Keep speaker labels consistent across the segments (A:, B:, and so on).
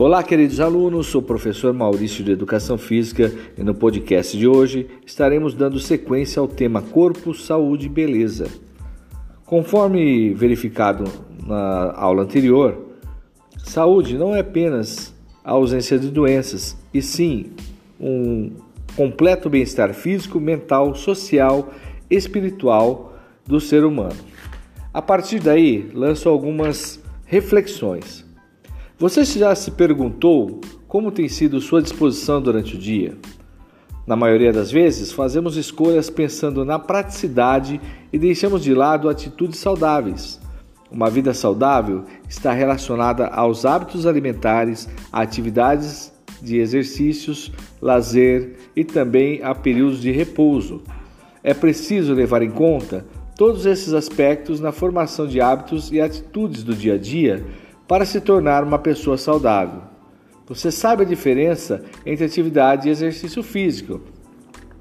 A: Olá, queridos alunos, sou o professor Maurício de Educação Física e no podcast de hoje estaremos dando sequência ao tema Corpo, Saúde e Beleza. Conforme verificado na aula anterior, saúde não é apenas a ausência de doenças, e sim um completo bem-estar físico, mental, social, espiritual do ser humano. A partir daí, lanço algumas reflexões. Você já se perguntou como tem sido sua disposição durante o dia? Na maioria das vezes, fazemos escolhas pensando na praticidade e deixamos de lado atitudes saudáveis. Uma vida saudável está relacionada aos hábitos alimentares, atividades de exercícios, lazer e também a períodos de repouso. É preciso levar em conta todos esses aspectos na formação de hábitos e atitudes do dia a dia para se tornar uma pessoa saudável. Você sabe a diferença entre atividade e exercício físico.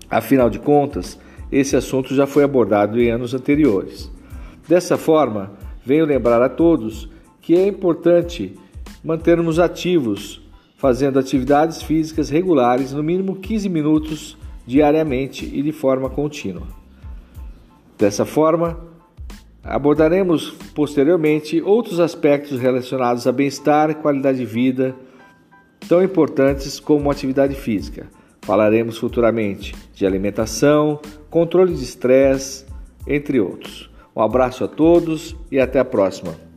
A: Afinal de contas, esse assunto já foi abordado em anos anteriores. Dessa forma, venho lembrar a todos que é importante mantermos ativos, fazendo atividades físicas regulares, no mínimo 15 minutos diariamente e de forma contínua. Dessa forma, Abordaremos posteriormente outros aspectos relacionados a bem-estar e qualidade de vida, tão importantes como atividade física. Falaremos futuramente de alimentação, controle de estresse, entre outros. Um abraço a todos e até a próxima.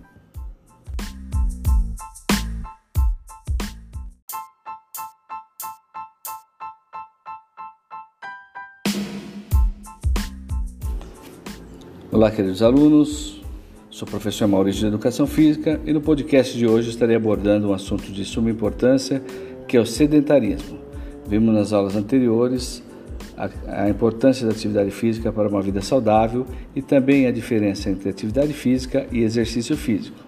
A: Olá, queridos alunos. Sou professor Maurício de Educação Física e no podcast de hoje estarei abordando um assunto de suma importância que é o sedentarismo. Vimos nas aulas anteriores a, a importância da atividade física para uma vida saudável e também a diferença entre atividade física e exercício físico.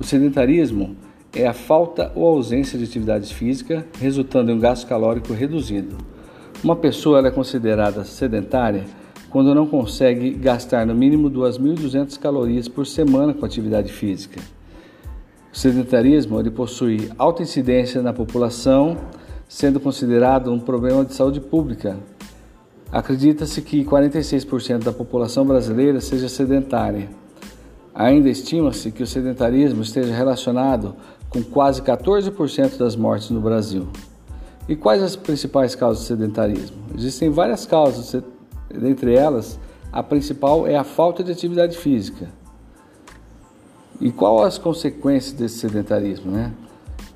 A: O sedentarismo é a falta ou ausência de atividade física, resultando em um gasto calórico reduzido. Uma pessoa é considerada sedentária quando não consegue gastar no mínimo 2.200 calorias por semana com atividade física. O sedentarismo ele possui alta incidência na população, sendo considerado um problema de saúde pública. Acredita-se que 46% da população brasileira seja sedentária. Ainda estima-se que o sedentarismo esteja relacionado com quase 14% das mortes no Brasil. E quais as principais causas do sedentarismo? Existem várias causas Dentre elas, a principal é a falta de atividade física. E qual as consequências desse sedentarismo, né?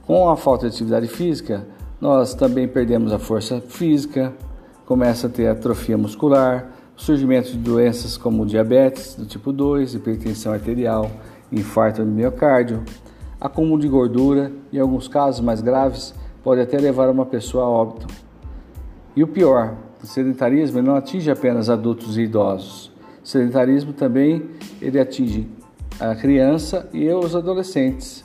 A: Com a falta de atividade física, nós também perdemos a força física, começa a ter atrofia muscular, surgimento de doenças como diabetes do tipo 2, hipertensão arterial, infarto do miocárdio, acúmulo de gordura e, em alguns casos mais graves, pode até levar uma pessoa a óbito. E o pior, o sedentarismo não atinge apenas adultos e idosos. O sedentarismo também ele atinge a criança e os adolescentes.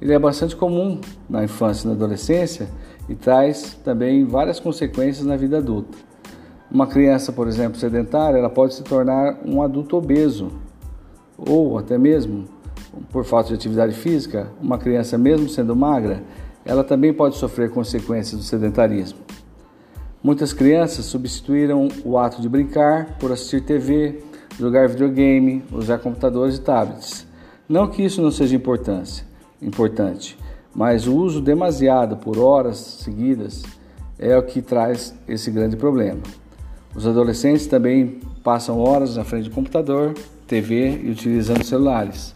A: Ele é bastante comum na infância e na adolescência e traz também várias consequências na vida adulta. Uma criança, por exemplo, sedentária, ela pode se tornar um adulto obeso ou até mesmo por falta de atividade física, uma criança mesmo sendo magra, ela também pode sofrer consequências do sedentarismo. Muitas crianças substituíram o ato de brincar por assistir TV, jogar videogame, usar computadores e tablets. Não que isso não seja importante, mas o uso demasiado por horas seguidas é o que traz esse grande problema. Os adolescentes também passam horas na frente do computador, TV e utilizando celulares.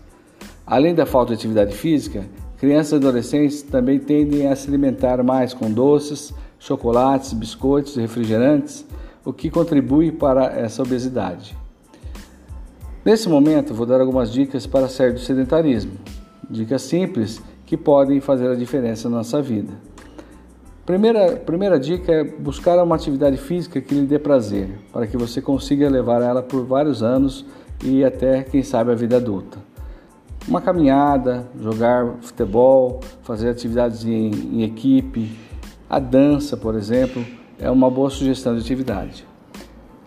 A: Além da falta de atividade física, crianças e adolescentes também tendem a se alimentar mais com doces, chocolates, biscoitos refrigerantes, o que contribui para essa obesidade. Nesse momento, vou dar algumas dicas para sair do sedentarismo. Dicas simples que podem fazer a diferença na nossa vida. Primeira, primeira dica é buscar uma atividade física que lhe dê prazer, para que você consiga levar ela por vários anos e até, quem sabe, a vida adulta. Uma caminhada, jogar futebol, fazer atividades em, em equipe, a dança, por exemplo, é uma boa sugestão de atividade.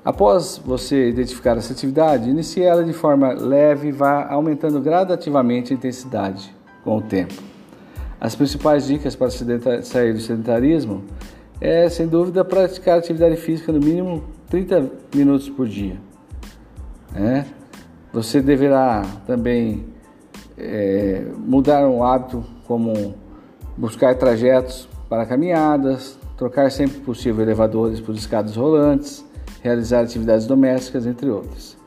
A: Após você identificar essa atividade, inicie ela de forma leve e vá aumentando gradativamente a intensidade com o tempo. As principais dicas para sair do sedentarismo é, sem dúvida, praticar atividade física no mínimo 30 minutos por dia. É? Você deverá também é, mudar um hábito como buscar trajetos para caminhadas, trocar sempre possível elevadores por escadas rolantes, realizar atividades domésticas, entre outras.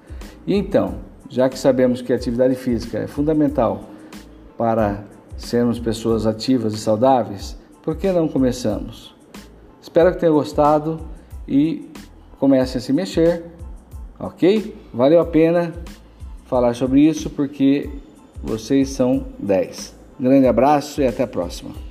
A: E então, já que sabemos que a atividade física é fundamental para sermos pessoas ativas e saudáveis, por que não começamos? Espero que tenha gostado e comece a se mexer, ok? Valeu a pena falar sobre isso porque vocês são 10. Um grande abraço e até a próxima.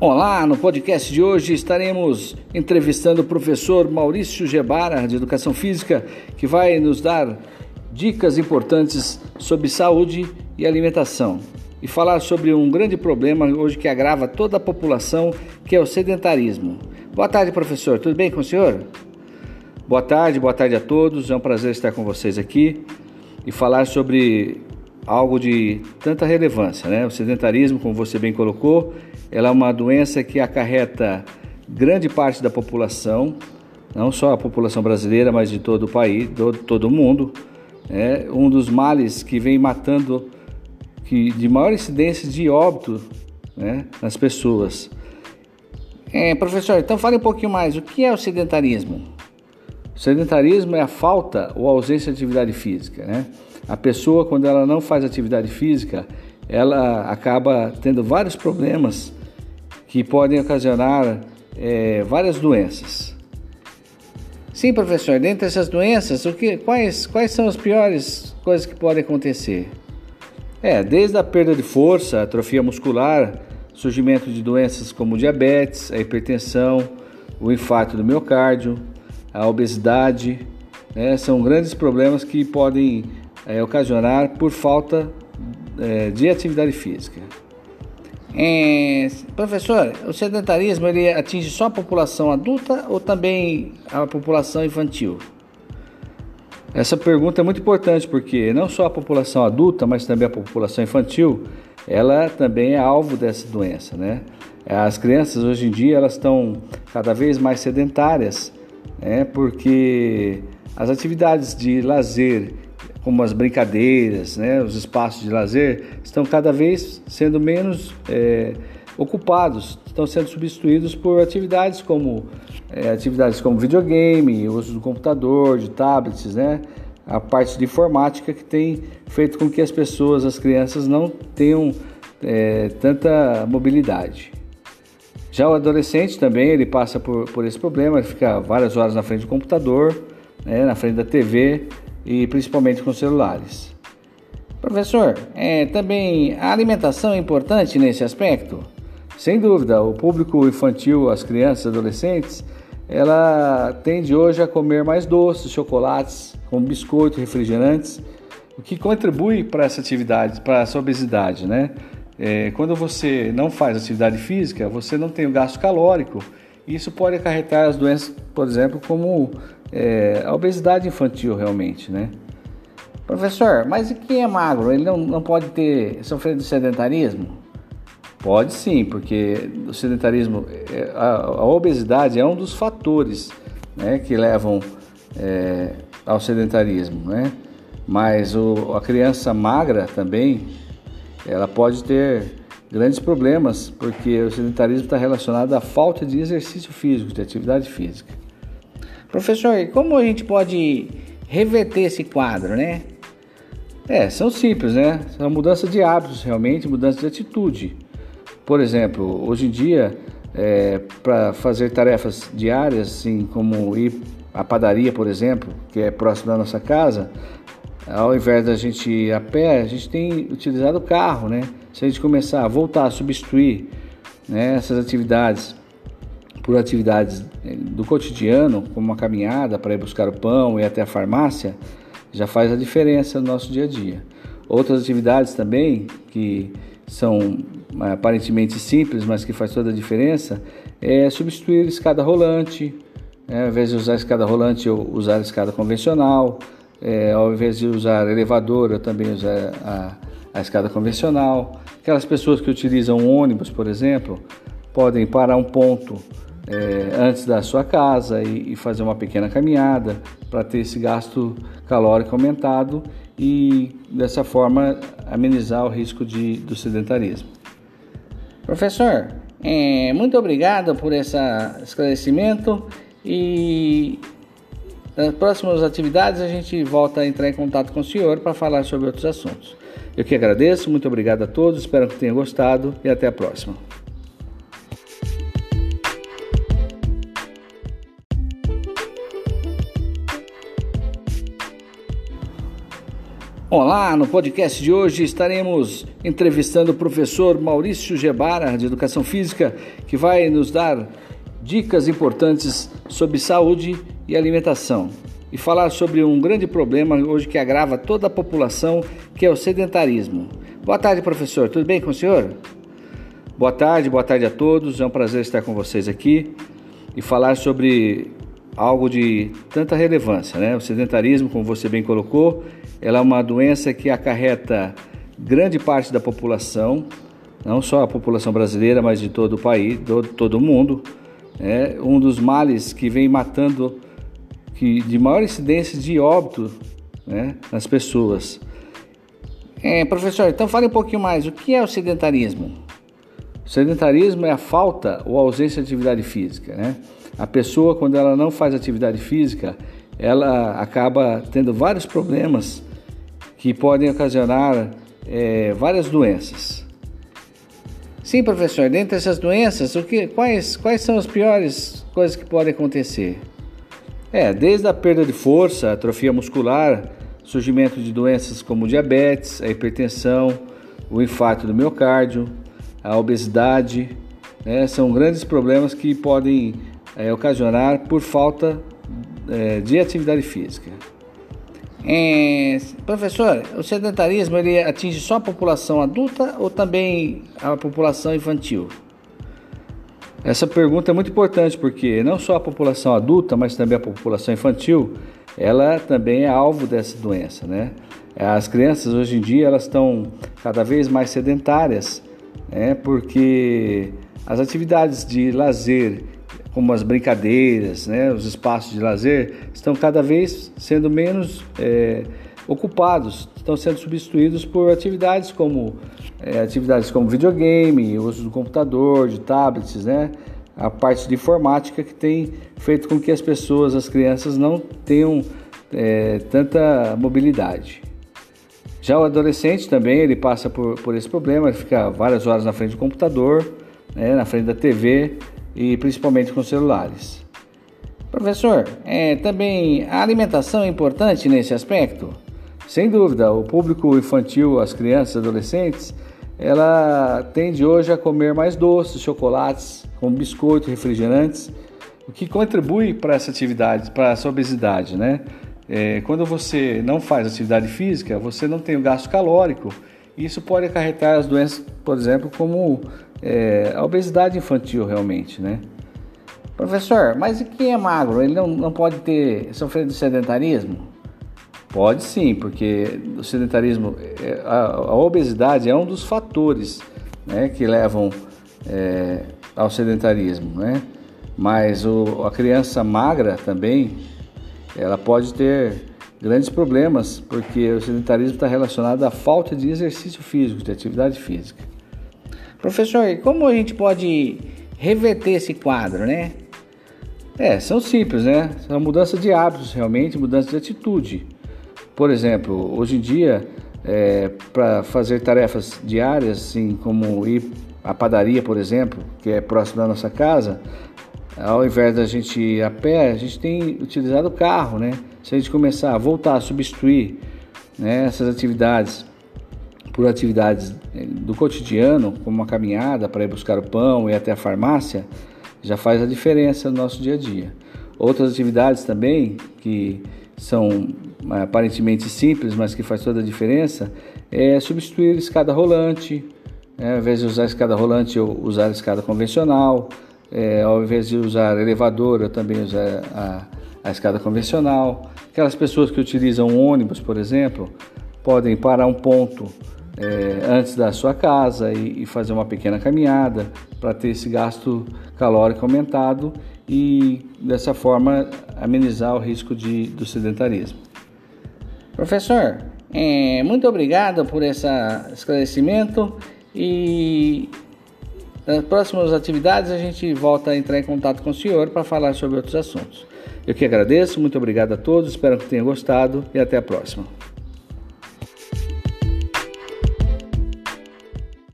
A: Olá, no podcast de hoje estaremos entrevistando o professor Maurício Gebara, de Educação Física, que vai nos dar dicas importantes sobre saúde e alimentação e falar sobre um grande problema hoje que agrava toda a população, que é o sedentarismo. Boa tarde, professor. Tudo bem com o senhor? Boa tarde, boa tarde a todos. É um prazer estar com vocês aqui e falar sobre algo de tanta relevância, né? O sedentarismo, como você bem colocou, ela é uma doença que acarreta grande parte da população, não só a população brasileira, mas de todo o país, todo, todo o mundo. É um dos males que vem matando, que de maior incidência de óbito né, nas pessoas. É, professor, então fale um pouquinho mais. O que é o sedentarismo? O sedentarismo é a falta ou ausência de atividade física, né? A pessoa, quando ela não faz atividade física, ela acaba tendo vários problemas que podem ocasionar é, várias doenças. Sim, professor, dentre essas doenças, o que, quais, quais são as piores coisas que podem acontecer? É, desde a perda de força, atrofia muscular, surgimento de doenças como diabetes, a hipertensão, o infarto do miocárdio, a obesidade, né, são grandes problemas que podem é, ocasionar por falta é, de atividade física. É, professor, o sedentarismo ele atinge só a população adulta ou também a população infantil? Essa pergunta é muito importante porque não só a população adulta, mas também a população infantil, ela também é alvo dessa doença, né? As crianças hoje em dia elas estão cada vez mais sedentárias, né? Porque as atividades de lazer como as brincadeiras, né, os espaços de lazer, estão cada vez sendo menos é, ocupados, estão sendo substituídos por atividades como é, atividades como videogame, uso do computador, de tablets, né, a parte de informática que tem feito com que as pessoas, as crianças, não tenham é, tanta mobilidade. Já o adolescente também ele passa por, por esse problema, ele fica várias horas na frente do computador, né, na frente da TV, e principalmente com celulares. Professor, é, também a alimentação é importante nesse aspecto? Sem dúvida, o público infantil, as crianças adolescentes, ela tende hoje a comer mais doces, chocolates, como biscoito, refrigerantes, o que contribui para essa atividade, para essa obesidade, né? É, quando você não faz atividade física, você não tem o gasto calórico, isso pode acarretar as doenças, por exemplo, como é, a obesidade infantil realmente, né? Professor, mas e quem é magro? Ele não, não pode ter sofrer de sedentarismo? Pode sim, porque o sedentarismo, é, a, a obesidade é um dos fatores né, que levam é, ao sedentarismo, né? Mas o, a criança magra também, ela pode ter grandes problemas, porque o sedentarismo está relacionado à falta de exercício físico, de atividade física. Professor, como a gente pode reverter esse quadro, né? É, são simples, né? São mudanças de hábitos, realmente, mudança de atitude. Por exemplo, hoje em dia, é, para fazer tarefas diárias, assim como ir à padaria, por exemplo, que é próximo da nossa casa, ao invés da gente ir a pé, a gente tem utilizado o carro, né? Se a gente começar a voltar a substituir né, essas atividades por atividades eh, do cotidiano, como uma caminhada para ir buscar o pão e até a farmácia, já faz a diferença no nosso dia a dia. Outras atividades também que são eh, aparentemente simples, mas que faz toda a diferença, é substituir escada rolante, né? ao invés de usar escada rolante, eu usar escada convencional, é, ao invés de usar elevador, eu também usar a, a escada convencional. Aquelas pessoas que utilizam ônibus, por exemplo, podem parar um ponto é, antes da sua casa e, e fazer uma pequena caminhada para ter esse gasto calórico aumentado e dessa forma amenizar o risco de, do sedentarismo.
B: Professor, é, muito obrigado por esse esclarecimento e nas próximas atividades a gente volta a entrar em contato com o senhor para falar sobre outros assuntos. Eu que agradeço, muito obrigado a todos, espero que tenham gostado e até a próxima.
A: Olá, no podcast de hoje estaremos entrevistando o professor Maurício Gebara, de Educação Física, que vai nos dar dicas importantes sobre saúde e alimentação e falar sobre um grande problema hoje que agrava toda a população, que é o sedentarismo. Boa tarde, professor. Tudo bem com o senhor? Boa tarde, boa tarde a todos. É um prazer estar com vocês aqui e falar sobre algo de tanta relevância, né? O sedentarismo, como você bem colocou, ela é uma doença que acarreta grande parte da população, não só a população brasileira, mas de todo o país, todo, todo o mundo. É um dos males que vem matando, que de maior incidência de óbito né, nas pessoas. É, professor, então fale um pouquinho mais. O que é o sedentarismo? O sedentarismo é a falta ou ausência de atividade física, né? A pessoa, quando ela não faz atividade física, ela acaba tendo vários problemas que podem ocasionar é, várias doenças.
B: Sim, professor, dentre essas doenças, o que, quais, quais são as piores coisas que podem acontecer?
A: É, desde a perda de força, atrofia muscular, surgimento de doenças como diabetes, a hipertensão, o infarto do miocárdio, a obesidade, né, são grandes problemas que podem é, ocasionar por falta é, de atividade física.
B: É, professor, o sedentarismo ele atinge só a população adulta ou também a população infantil?
A: Essa pergunta é muito importante porque não só a população adulta, mas também a população infantil, ela também é alvo dessa doença, né? As crianças hoje em dia elas estão cada vez mais sedentárias, né? Porque as atividades de lazer como as brincadeiras, né, os espaços de lazer, estão cada vez sendo menos é, ocupados, estão sendo substituídos por atividades como é, atividades como videogame, uso do computador, de tablets, né, a parte de informática que tem feito com que as pessoas, as crianças, não tenham é, tanta mobilidade. Já o adolescente também ele passa por, por esse problema, ele fica várias horas na frente do computador, né, na frente da TV, e principalmente com celulares.
B: Professor, é, também a alimentação é importante nesse aspecto?
A: Sem dúvida, o público infantil, as crianças adolescentes, ela tende hoje a comer mais doces, chocolates, como biscoitos, refrigerantes, o que contribui para essa atividade, para essa obesidade, né? É, quando você não faz atividade física, você não tem o gasto calórico. E isso pode acarretar as doenças, por exemplo, como é, a obesidade infantil realmente, né?
B: Professor, mas e quem é magro? Ele não, não pode ter sofrido de sedentarismo?
A: Pode sim, porque o sedentarismo, é, a, obesidade é um dos fatores né, que levam é, ao sedentarismo, né? Mas o, a criança magra também, ela pode ter grandes problemas, porque o sedentarismo está relacionado à falta de exercício físico, de atividade física.
B: Professor, como a gente pode reverter esse quadro, né?
A: É, são simples, né? São mudanças de hábitos, realmente, mudança de atitude. Por exemplo, hoje em dia, é, para fazer tarefas diárias, assim como ir à padaria, por exemplo, que é próximo da nossa casa, ao invés da gente ir a pé, a gente tem utilizado o carro, né? Se a gente começar a voltar a substituir né, essas atividades por atividades eh, do cotidiano, como uma caminhada para ir buscar o pão e até a farmácia, já faz a diferença no nosso dia a dia. Outras atividades também que são aparentemente simples, mas que faz toda a diferença, é substituir escada rolante, né? ao invés de usar escada rolante, eu usar escada convencional, é, ao invés de usar elevador, eu também usar a, a escada convencional. Aquelas pessoas que utilizam ônibus, por exemplo, podem parar um ponto é, antes da sua casa e, e fazer uma pequena caminhada para ter esse gasto calórico aumentado e dessa forma amenizar o risco de, do sedentarismo.
B: Professor, é, muito obrigado por esse esclarecimento e nas próximas atividades a gente volta a entrar em contato com o senhor para falar sobre outros assuntos. Eu que agradeço, muito obrigado a todos, espero que tenham gostado e até a próxima.